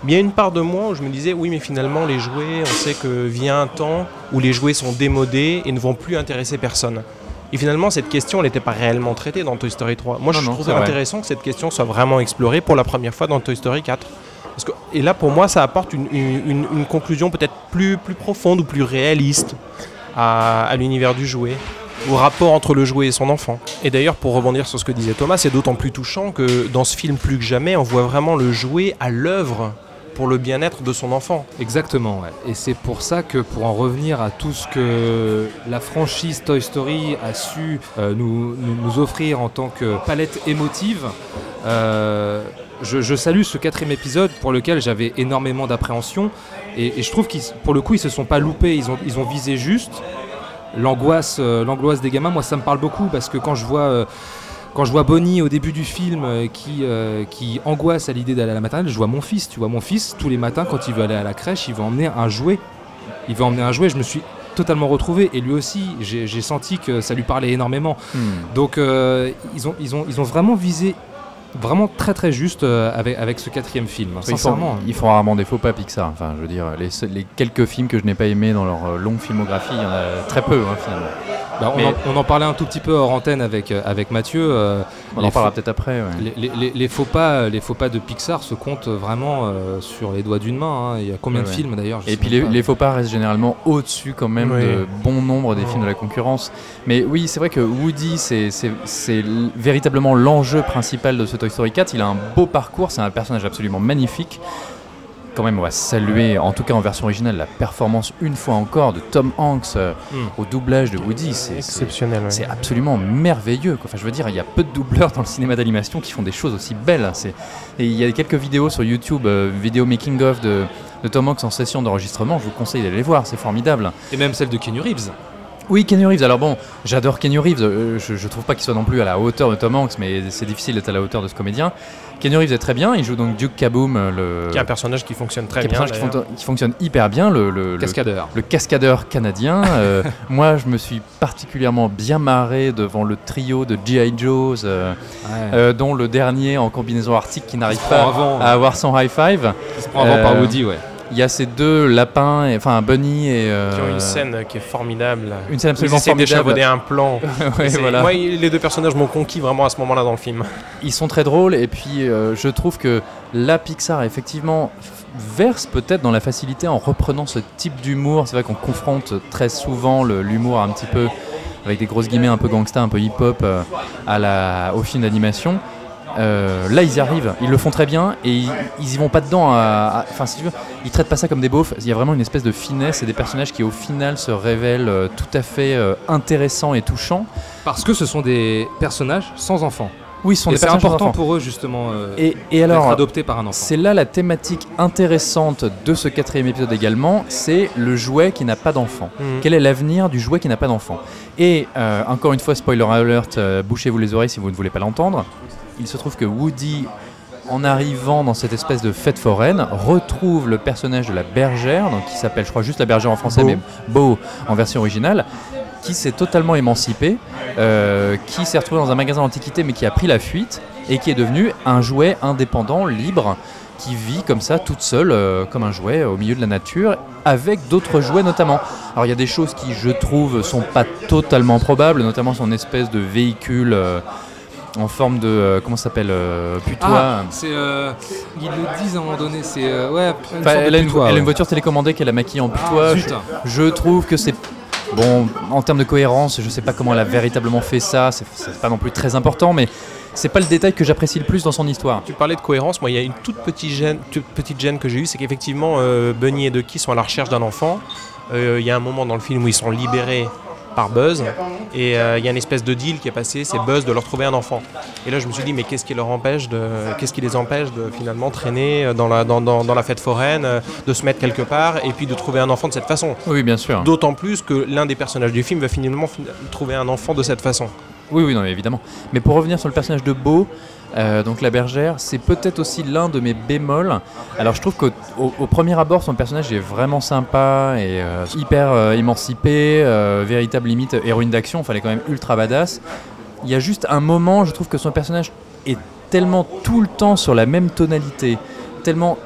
Speaker 4: Mais il y a une part de moi où je me disais, oui, mais finalement, les jouets, on sait que vient un temps où les jouets sont démodés et ne vont plus intéresser personne. Et finalement, cette question, elle n'était pas réellement traitée dans Toy Story 3. Moi,
Speaker 3: Non,
Speaker 4: je
Speaker 3: non,
Speaker 4: trouvais
Speaker 3: vrai.
Speaker 4: intéressant que cette question soit vraiment explorée pour la première fois dans Toy Story 4. Parce que, et là, pour moi, ça apporte une, une- une- une conclusion peut-être plus, plus profonde ou plus réaliste à, à l'univers du jouet, au rapport entre le jouet et son enfant. Et d'ailleurs, pour rebondir sur ce que disait Thomas, c'est d'autant plus touchant que dans ce film, plus que jamais, on voit vraiment le jouet à l'œuvre pour le bien-être de son enfant.
Speaker 2: Exactement. Et c'est pour ça que pour en revenir à tout ce que la franchise Toy Story a su euh, nous, nous- offrir en tant que palette émotive, euh, je, salue ce quatrième épisode pour lequel j'avais énormément d'appréhension. Et, et je trouve qu'ils, pour le coup, ils se sont pas loupés, ils ont, ils ont visé juste. L'angoisse, euh, l'angoisse des gamins, moi ça me parle beaucoup parce que quand je vois... quand je vois Bonnie au début du film euh, qui, euh, qui angoisse à l'idée d'aller à la maternelle, je vois mon fils. Tu vois, mon fils, tous les matins, quand il veut aller à la crèche, il veut emmener un jouet. Il veut emmener un jouet. Je me suis totalement retrouvé. Et lui aussi, j'ai senti que ça lui parlait énormément.
Speaker 3: Hmm.
Speaker 2: Donc, euh, ils, ont, ils, ont, ils ont vraiment visé vraiment très très juste avec, avec ce quatrième film.
Speaker 3: Ils font,
Speaker 2: Sincèrement.
Speaker 3: ils font rarement des faux pas Pixar. Enfin, je veux dire, les, les quelques films que je n'ai pas aimés dans leur longue filmographie, il y en a très peu hein, finalement.
Speaker 2: Bah, on,
Speaker 3: Mais-
Speaker 2: en, on en parlait un tout petit peu hors antenne avec, euh, avec Mathieu. euh,
Speaker 3: On en parlera peut-être après. ouais.
Speaker 2: Les, les- les- les faux pas, les faux pas de Pixar se comptent vraiment euh, sur les doigts d'une main. hein. Il y a combien
Speaker 3: Ouais,
Speaker 2: de films d'ailleurs
Speaker 3: Et puis les, faux pas restent généralement au-dessus quand même de bon nombre des
Speaker 4: Oh.
Speaker 3: films de la concurrence. Mais oui, c'est vrai que Woody, c'est véritablement l'enjeu principal de ce Toy Story 4. Il a un beau parcours, c'est un personnage absolument magnifique. Quand même, on va saluer, en tout cas en version originale, la performance une fois encore de Tom Hanks euh,
Speaker 4: Mm.
Speaker 3: au doublage de Woody. C'est- C'est
Speaker 4: Exceptionnel. ouais.
Speaker 3: c'est absolument merveilleux. quoi. Enfin, je veux dire, il y a peu de doubleurs dans le cinéma d'animation qui font des choses aussi belles. hein. C'est- Et il y a quelques vidéos sur YouTube, euh, vidéo making of de, de Tom Hanks en session d'enregistrement. Je vous conseille d'aller les voir, c'est formidable.
Speaker 2: Et même celle de Keanu Reeves.
Speaker 3: Oui, Kenny Reeves. Alors bon, j'adore Kenny Reeves. euh, je, je trouve pas qu'il soit non plus à la hauteur de Tom Hanks, mais c'est difficile d'être à la hauteur de ce comédien. Kenny Reeves est très bien. Il joue donc Duke Kaboom, euh, le
Speaker 4: Qui est un personnage qui fonctionne très
Speaker 3: qui est un
Speaker 4: bien.
Speaker 3: qui,
Speaker 4: d'ailleurs.
Speaker 3: fon- qui fonctionne hyper bien. Le,
Speaker 2: Cascadeur.
Speaker 3: le cascadeur canadien. Euh, (laughs) moi, je me suis particulièrement bien marré devant le trio de G.I. Joe's, euh,
Speaker 2: Ouais.
Speaker 3: euh, dont le dernier en combinaison arctique qui n'arrive pas
Speaker 2: avant,
Speaker 3: à avoir son high five.
Speaker 2: qui se prend avant par Woody, ouais.
Speaker 3: Il y a ces deux lapins, et- enfin Bunny et. euh,
Speaker 4: Qui ont une scène qui est formidable.
Speaker 3: Une scène
Speaker 4: Ils
Speaker 3: absolument
Speaker 4: essaient
Speaker 3: formidable.
Speaker 4: d'échafauder un plan. (laughs)
Speaker 3: Ouais, voilà.
Speaker 4: Moi, les deux personnages m'ont conquis vraiment à ce moment-là dans le film.
Speaker 3: Ils sont très drôles et puis euh, je trouve que la Pixar effectivement verse peut-être dans la facilité en reprenant ce type d'humour. C'est vrai qu'on confronte très souvent l'humour un petit peu avec des grosses guillemets un peu gangsta, un peu hip-hop euh, à la, au film d'animation. Euh, là, ils y arrivent, ils le font très bien et ils, ils y vont pas dedans. Enfin, si tu veux, ils traitent pas ça comme des beaufs. Il y a vraiment une espèce de finesse et des personnages qui, au final, se révèlent euh, tout à fait euh, intéressants et touchants.
Speaker 2: Parce que ce sont des personnages sans enfants.
Speaker 3: Oui, ce sont
Speaker 2: Et
Speaker 3: des
Speaker 2: c'est
Speaker 3: personnages
Speaker 2: important pour eux justement euh,
Speaker 3: Et, alors,
Speaker 2: adoptés par un enfant.
Speaker 3: c'est là la thématique intéressante de ce quatrième épisode également, c'est le jouet qui n'a pas d'enfant.
Speaker 4: Mhm.
Speaker 3: Quel est l'avenir du jouet qui n'a pas d'enfant? Et euh, encore une fois, spoiler alert, euh, bouchez-vous les oreilles si vous ne voulez pas l'entendre. Il se trouve que Woody, en arrivant dans cette espèce de fête foraine, retrouve le personnage de la bergère, donc qui s'appelle, je crois, juste la bergère en français,
Speaker 4: Beau.
Speaker 3: mais Beau en version originale, qui s'est totalement émancipé, euh, qui s'est retrouvé dans un magasin d'antiquité, mais qui a pris la fuite et qui est devenu un jouet indépendant, libre, qui vit comme ça, toute seule, euh, comme un jouet au milieu de la nature, avec d'autres jouets notamment. Alors il y a des choses qui, je trouve, sont pas totalement probables, notamment son espèce de véhicule euh, en forme de euh, comment ça s'appelle euh, putois.
Speaker 2: Ah, c'est euh, ils le disent à un moment donné, c'est euh, ouais. une
Speaker 3: Enfin, elle, a une,
Speaker 2: putois,
Speaker 3: elle a
Speaker 2: ouais.
Speaker 3: une voiture télécommandée qu'elle a maquillée en putois.
Speaker 2: Ah,
Speaker 3: je, trouve que c'est bon en termes de cohérence. Je sais pas comment elle a véritablement fait ça. C'est pas non plus très important, mais c'est pas le détail que j'apprécie le plus dans son histoire.
Speaker 4: Tu parlais de cohérence, moi il y a une toute petite gêne, toute petite gêne que j'ai eue, c'est qu'effectivement euh, Bunny et Ducky sont à la recherche d'un enfant. Euh, Il y a un moment dans le film où ils sont libérés par Buzz et euh, il y a une espèce de deal qui est passé, c'est Buzz de leur trouver un enfant. Et là je me suis dit mais qu'est-ce qui leur empêche de, qu'est-ce qui les empêche de finalement traîner dans la, dans, dans- dans la fête foraine, euh, de se mettre quelque part et puis de trouver un enfant de cette façon?
Speaker 3: Oui, bien sûr.
Speaker 4: D'autant plus que l'un des personnages du film va finalement fin- trouver un enfant de cette façon.
Speaker 3: Oui, oui, non, évidemment. Mais pour revenir sur le personnage de Beau, euh, donc la bergère, c'est peut-être aussi l'un de mes bémols. Alors je trouve qu'au au- premier abord, son personnage est vraiment sympa et euh, hyper euh, émancipé, véritable limite héroïne d'action, fallait quand même ultra badass. Il y a juste un moment, je trouve que son personnage est tellement tout le temps sur la même tonalité, tellement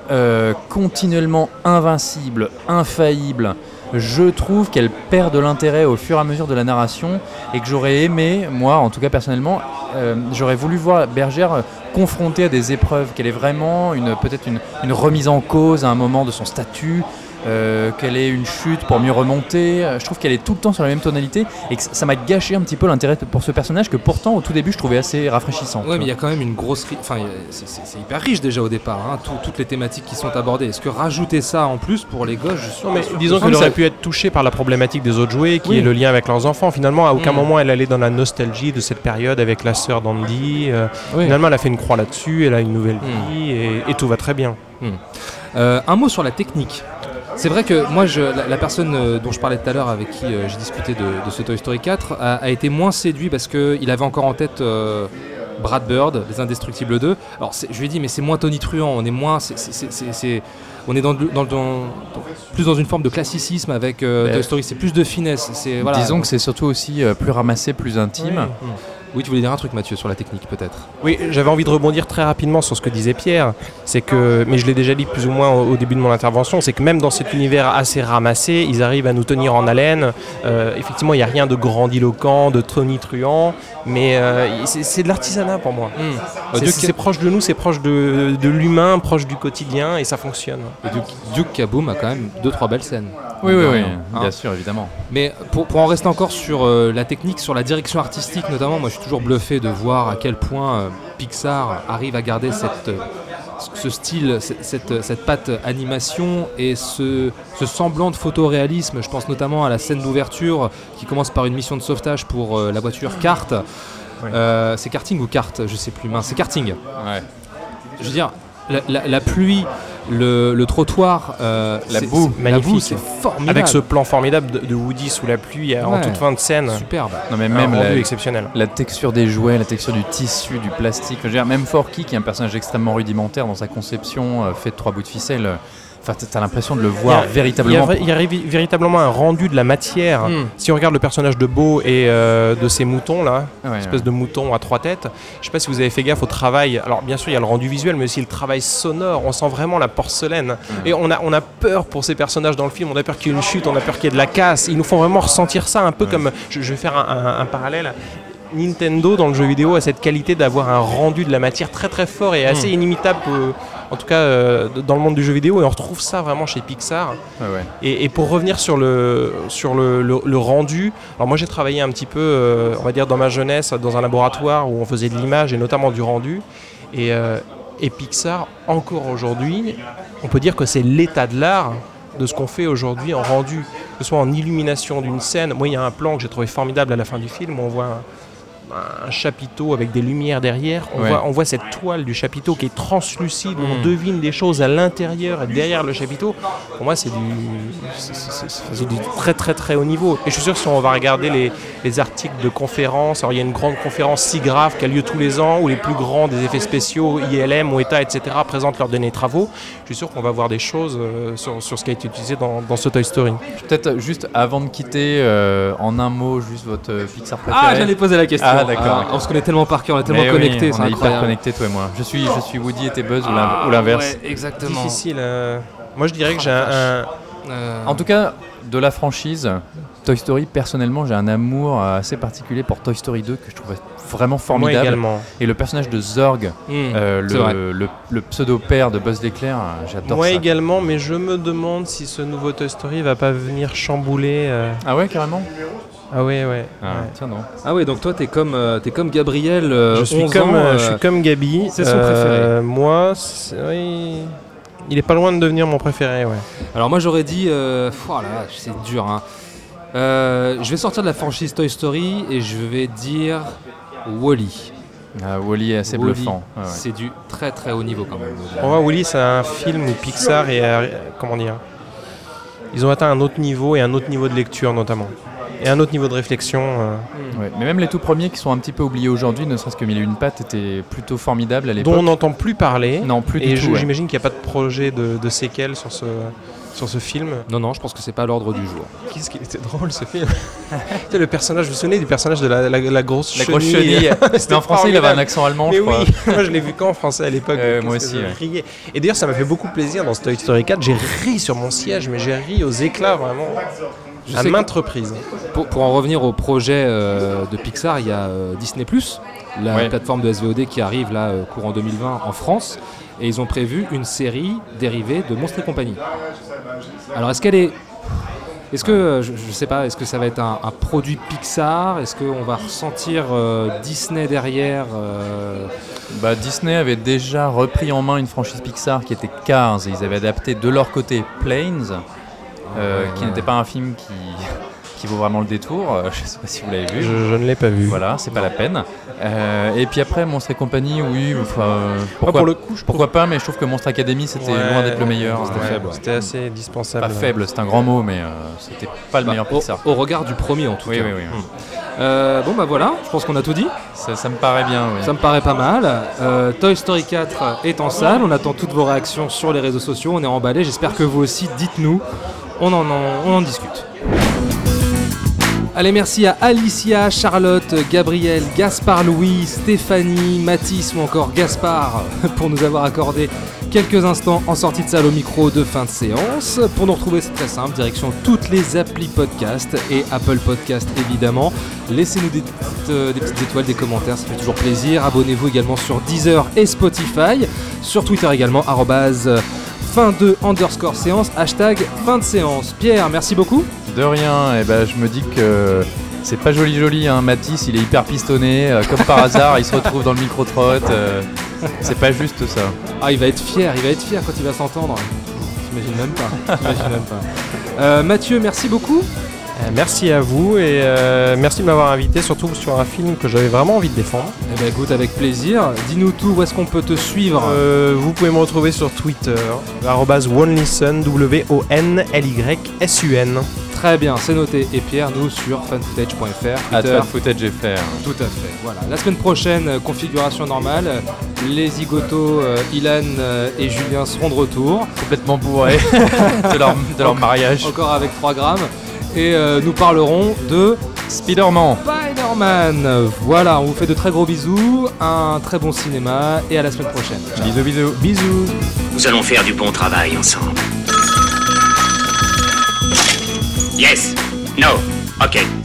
Speaker 3: continuellement invincible, infaillible. Je trouve qu'elle perd de l'intérêt au fur et à mesure de la narration et que j'aurais aimé, moi en tout cas personnellement, euh, j'aurais voulu voir Bergère euh, confrontée à des épreuves, qu'elle ait vraiment peut-être une remise en cause à un moment de son statut, euh, qu'elle ait une chute pour mieux remonter. Euh, Je trouve qu'elle est tout le temps sur la même tonalité et que ça m'a gâché un petit peu l'intérêt pour ce personnage que pourtant au tout début je trouvais assez rafraîchissant.
Speaker 2: Ouais, mais il y a quand même une grosse. Enfin, c'est- hyper riche déjà au départ, hein, tout- toutes les thématiques qui sont abordées. Est-ce que rajouter ça en plus pour les gosses, je suis
Speaker 4: Non, mais
Speaker 2: sûr
Speaker 4: disons
Speaker 2: que
Speaker 4: qu'elle
Speaker 2: ça-
Speaker 4: aurait pu être touchée par la problématique des autres jouets, qui
Speaker 2: Oui.
Speaker 4: est le lien avec leurs enfants. Finalement, à aucun
Speaker 2: Mm.
Speaker 4: moment elle allait dans la nostalgie de cette période avec la sœur d'Andy. Euh,
Speaker 2: Oui.
Speaker 4: Finalement, elle a fait une croix là-dessus, elle a une nouvelle
Speaker 2: Mm.
Speaker 4: vie et, et tout va très bien.
Speaker 2: Euh, un mot sur la technique. C'est vrai que moi, je, la, la personne euh, dont je parlais tout à l'heure, avec qui euh, j'ai discuté de, de ce Toy Story 4, a, a été moins séduit parce qu'il avait encore en tête euh, Brad Bird, Les Indestructibles 2. Alors je lui ai dit, mais c'est moins tonitruant, on est moins. c'est- on est dans, plus dans une forme de classicisme avec euh,
Speaker 3: Mais-
Speaker 2: Toy Story, c'est plus de finesse. Voilà.
Speaker 3: Disons que c'est surtout aussi euh, plus ramassé, plus intime.
Speaker 2: Oui. Oui, tu voulais dire un truc, Mathieu, sur la technique, peut-être.
Speaker 4: Oui, j'avais envie de rebondir très rapidement sur ce que disait Pierre. C'est que, mais je l'ai déjà dit plus ou moins au, au début de mon intervention, c'est que même dans cet univers assez ramassé, ils arrivent à nous tenir en haleine. Euh, effectivement, il n'y a rien de grandiloquent, de tonitruant, mais euh, c'est de l'artisanat pour moi.
Speaker 2: Bah,
Speaker 4: C'est- proche de nous, c'est proche de, de l'humain, proche du quotidien, et ça fonctionne.
Speaker 2: Et Duke, Duke Kaboom a quand même deux trois belles scènes.
Speaker 3: Oui, oui, oui,
Speaker 2: hein.
Speaker 3: bien sûr, évidemment.
Speaker 2: Mais pour, pour en rester encore sur euh, la technique, sur la direction artistique notamment, moi je suis toujours bluffé de voir à quel point euh, Pixar arrive à garder cette, euh, ce style, cette, cette, cette patte animation et ce, ce semblant de photoréalisme. Je pense notamment à la scène d'ouverture qui commence par une mission de sauvetage pour euh, la voiture Kart. Euh, c'est karting ou kart Je sais plus. Mince, c'est karting.
Speaker 3: Ouais.
Speaker 2: Je veux dire, la, la- la pluie, le, le trottoir, euh,
Speaker 4: La boue, magnifique.
Speaker 2: boue, c'est formidable.
Speaker 4: Avec ce plan formidable de, de Woody sous la pluie en
Speaker 2: Ouais.
Speaker 4: toute fin de scène.
Speaker 2: Superbe.
Speaker 3: Non mais
Speaker 4: Un
Speaker 3: même
Speaker 4: rendu
Speaker 3: la,
Speaker 4: exceptionnel.
Speaker 3: la texture des jouets, la texture du tissu, du plastique. Je veux dire, même Forky, qui est un personnage extrêmement rudimentaire dans sa conception, euh, fait de trois bouts de ficelle. euh, Enfin, t'as- l'impression de le voir
Speaker 4: Il y a-
Speaker 3: véritablement.
Speaker 4: Il y a, il y a ri- véritablement un rendu de la matière.
Speaker 2: Mm.
Speaker 4: Si on regarde le personnage de Beau et euh, de ces moutons là,
Speaker 3: Ouais,
Speaker 4: espèce de mouton à trois têtes, je sais pas si vous avez fait gaffe au travail. Alors bien sûr il y a le rendu visuel, mais aussi le travail sonore. On sent vraiment la porcelaine. Et on a, on a peur pour ces personnages dans le film. On a peur qu'il y ait une chute, on a peur qu'il y ait de la casse. Ils nous font vraiment ressentir ça, un peu comme. Je, je vais faire un, un- un parallèle. Nintendo dans le jeu vidéo a cette qualité d'avoir un rendu de la matière très très fort et assez inimitable, en tout cas euh, dans le monde du jeu vidéo, et on retrouve ça vraiment chez Pixar.
Speaker 3: Ouais, ouais.
Speaker 4: Et, et pour revenir sur le, sur le, le- le rendu, alors moi j'ai travaillé un petit peu, euh, on va dire dans ma jeunesse, dans un laboratoire où on faisait de l'image et notamment du rendu. Et, euh, et Pixar, encore aujourd'hui, on peut dire que c'est l'état de l'art de ce qu'on fait aujourd'hui en rendu, que ce soit en illumination d'une scène. Moi il y a un plan que j'ai trouvé formidable à la fin du film où on voit un, un chapiteau avec des lumières derrière, on,
Speaker 3: Ouais.
Speaker 4: voit, on voit cette toile du chapiteau qui est translucide, où on
Speaker 3: Mm.
Speaker 4: devine des choses à l'intérieur et derrière le chapiteau. Pour moi, c'est du, c'est- très très très haut niveau. Et je suis sûr que si on va regarder les, les articles de conférences, alors il y a une grande conférence SIGGRAPH qui a lieu tous les ans, où les plus grands des effets spéciaux, ILM, OETA, etc., présentent leurs derniers travaux. Je suis sûr qu'on va voir des choses euh, sur, sur ce qui a été utilisé dans, dans ce Toy Story.
Speaker 3: Peut-être juste avant de quitter, euh, en un mot, juste votre euh, Pixar préféré.
Speaker 2: Ah, j'allais poser la question.
Speaker 3: Ah, d'accord.
Speaker 2: on se connaît tellement par cœur, on est tellement
Speaker 3: Mais oui,
Speaker 2: connectés,
Speaker 3: on est hyper connectés, toi et moi. Je suis, je suis Woody et t'es Buzz ou
Speaker 2: Ah,
Speaker 3: ou l'inverse.
Speaker 2: ouais, exactement.
Speaker 4: Difficile. euh, Moi, je dirais que
Speaker 2: Oh
Speaker 4: j'ai
Speaker 2: la
Speaker 4: un- un,
Speaker 2: Euh,
Speaker 3: En tout cas, de la franchise Toy Story, personnellement, j'ai un amour euh, assez particulier pour Toy Story 2 que je trouvais vraiment formidable.
Speaker 4: également.
Speaker 3: Et le personnage de Zorg,
Speaker 2: Hmm,
Speaker 3: euh, le, le, le pseudo-père de Buzz l'éclair, j'adore
Speaker 4: Moi
Speaker 3: ça.
Speaker 4: également, mais je me demande si ce nouveau Toy Story va pas venir chambouler. euh,
Speaker 3: Ah ouais, carrément?
Speaker 4: Ah ouais, ouais.
Speaker 3: Ah,
Speaker 4: ouais.
Speaker 3: tiens, non.
Speaker 2: Ah ouais, donc toi t'es comme, euh, t'es comme Gabriel, euh,
Speaker 4: je, suis
Speaker 2: 11
Speaker 4: comme,
Speaker 2: ans,
Speaker 4: euh,
Speaker 2: euh,
Speaker 4: je suis comme Gabi.
Speaker 2: c'est son
Speaker 4: Euh, Moi, oui, il est pas loin de devenir mon préféré, ouais.
Speaker 2: Alors moi j'aurais dit, euh, oh là là, c'est dur. Hein. Euh, je vais sortir de la franchise Toy Story et je vais dire Wally.
Speaker 3: Ah, Wally est assez bluffant. Ouais.
Speaker 2: C'est du très très haut niveau quand même.
Speaker 4: Pour moi, Willy, c'est un film où Pixar est. euh, comment dire Ils ont atteint un autre niveau et un autre niveau de lecture, notamment. Et un autre niveau de réflexion. euh,
Speaker 3: Ouais, Mais même les tout premiers qui sont un petit peu oubliés aujourd'hui, ne serait-ce que Mille et une pattes, étaient plutôt formidables à l'époque.
Speaker 4: dont on n'entend plus parler.
Speaker 3: Non, plus
Speaker 4: Et
Speaker 3: du tout. ouais.
Speaker 4: j'imagine qu'il n'y a pas de projet de, de séquelles sur ce, sur ce film.
Speaker 2: Non, non, je pense que c'est pas à l'ordre du jour.
Speaker 4: Qu'est-ce qu'il était drôle ce film (laughs) Tu sais, Le personnage, vous vous souvenez du personnage de la, la- la grosse
Speaker 3: La
Speaker 4: chenille?
Speaker 3: grosse chenille. (laughs)
Speaker 4: C'était
Speaker 3: Mais en français, il avait un accent allemand,
Speaker 4: Mais
Speaker 3: je crois.
Speaker 4: oui, (laughs) moi je l'ai vu qu'en français à l'époque.
Speaker 3: Euh, moi aussi, ouais.
Speaker 4: Et d'ailleurs, ça m'a fait beaucoup plaisir dans ce Toy Story 4. J'ai ri sur mon siège, mais j'ai ri aux éclats vraiment.
Speaker 2: Je
Speaker 4: à
Speaker 2: sais
Speaker 4: maintes
Speaker 2: que-
Speaker 4: reprises.
Speaker 2: Pour, pour en revenir au projet euh, de Pixar, il y a euh, Disney la
Speaker 3: Ouais.
Speaker 2: plateforme de SVOD qui arrive là euh, courant 2020 en France, et ils ont prévu une série dérivée de Monstres et compagnie. Alors est-ce qu'elle est est-ce que, je, je sais pas, est-ce que ça va être un, un produit Pixar? Est-ce qu'on va ressentir euh, Disney derrière euh,
Speaker 3: Bah, Disney avait déjà repris en main une franchise Pixar qui était Cars et ils avaient adapté de leur côté Planes, euh, qui n'était pas un film qui, (laughs) qui vaut vraiment le détour. Euh, je sais pas si vous l'avez vu.
Speaker 4: Je, je ne l'ai pas vu.
Speaker 3: Voilà, c'est pas la peine. Euh, et puis après, Monstre et compagnie, oui, enfin, euh, pourquoi,
Speaker 4: pour le coup, je
Speaker 3: pourquoi pas, mais je trouve que Monstre Academy c'était
Speaker 4: Ouais,
Speaker 3: loin d'être le meilleur.
Speaker 4: C'était
Speaker 3: Ouais.
Speaker 4: faible. C'était assez indispensable.
Speaker 3: Pas faible, c'est un grand mot, mais euh, c'était pas le
Speaker 2: bah,
Speaker 3: meilleur
Speaker 2: au,
Speaker 3: Pixar.
Speaker 2: au regard du premier en tout
Speaker 3: Oui,
Speaker 2: cas.
Speaker 3: oui, oui.
Speaker 2: Euh, bon bah voilà, je pense qu'on a tout dit.
Speaker 3: Ça, ça me paraît bien, oui.
Speaker 2: Ça me paraît pas mal. Euh, Toy Story 4 est en salle. On attend toutes vos réactions sur les réseaux sociaux. On est emballé. J'espère que vous aussi. Dites-nous. On en, discute. Allez, merci à Alicia, Charlotte, Gabriel, Gaspard Louis, Stéphanie, Mathis ou encore Gaspard (laughs) pour nous avoir accordé quelques instants en sortie de salle au micro de fin de séance. Pour nous retrouver, c'est très simple, direction toutes les applis podcast et Apple Podcast évidemment. Laissez-nous des, petites, euh, étoiles, des commentaires, ça fait toujours plaisir. Abonnez-vous également sur Deezer et Spotify. Sur Twitter également, arrobase fin de underscore séance, hashtag fin de séance. Pierre, merci beaucoup.
Speaker 3: De rien, et ben je me dis que c'est pas joli joli, hein. Matisse il est hyper pistonné, euh, comme par hasard il se retrouve dans le micro-trotte, euh, c'est pas juste ça.
Speaker 2: Ah, il va être fier, il va être fier quand il va s'entendre. J'imagine même pas. J'imagine même pas. Euh, Mathieu, merci beaucoup.
Speaker 4: Euh, merci à vous et euh, merci de m'avoir invité, surtout sur un film que j'avais vraiment envie de défendre.
Speaker 2: Eh ben écoute, avec plaisir. Dis-nous tout, où est-ce qu'on peut te suivre?
Speaker 4: Euh, vous pouvez me retrouver sur Twitter, arrobase OneListen, W-O-N-L-Y-S-U-N.
Speaker 2: Très bien, c'est noté. Et Pierre, nous sur fanfootage.fr.
Speaker 3: À
Speaker 2: Twitter.
Speaker 3: footage FR.
Speaker 2: Tout à fait. Voilà. La semaine prochaine, configuration normale. Les zigotos, euh, Ilan euh, et Julien seront de retour.
Speaker 3: Complètement bourré (laughs) de leur, de leur mariage.
Speaker 2: Encore avec 3 grammes. Et euh, nous parlerons de
Speaker 3: Spider-Man.
Speaker 2: Spider-Man. Voilà, on vous fait de très gros bisous, un très bon cinéma et à la semaine prochaine. Ciao.
Speaker 3: Bisous bisous.
Speaker 4: Bisous
Speaker 1: Nous allons faire du bon travail ensemble. Yes. No. Ok.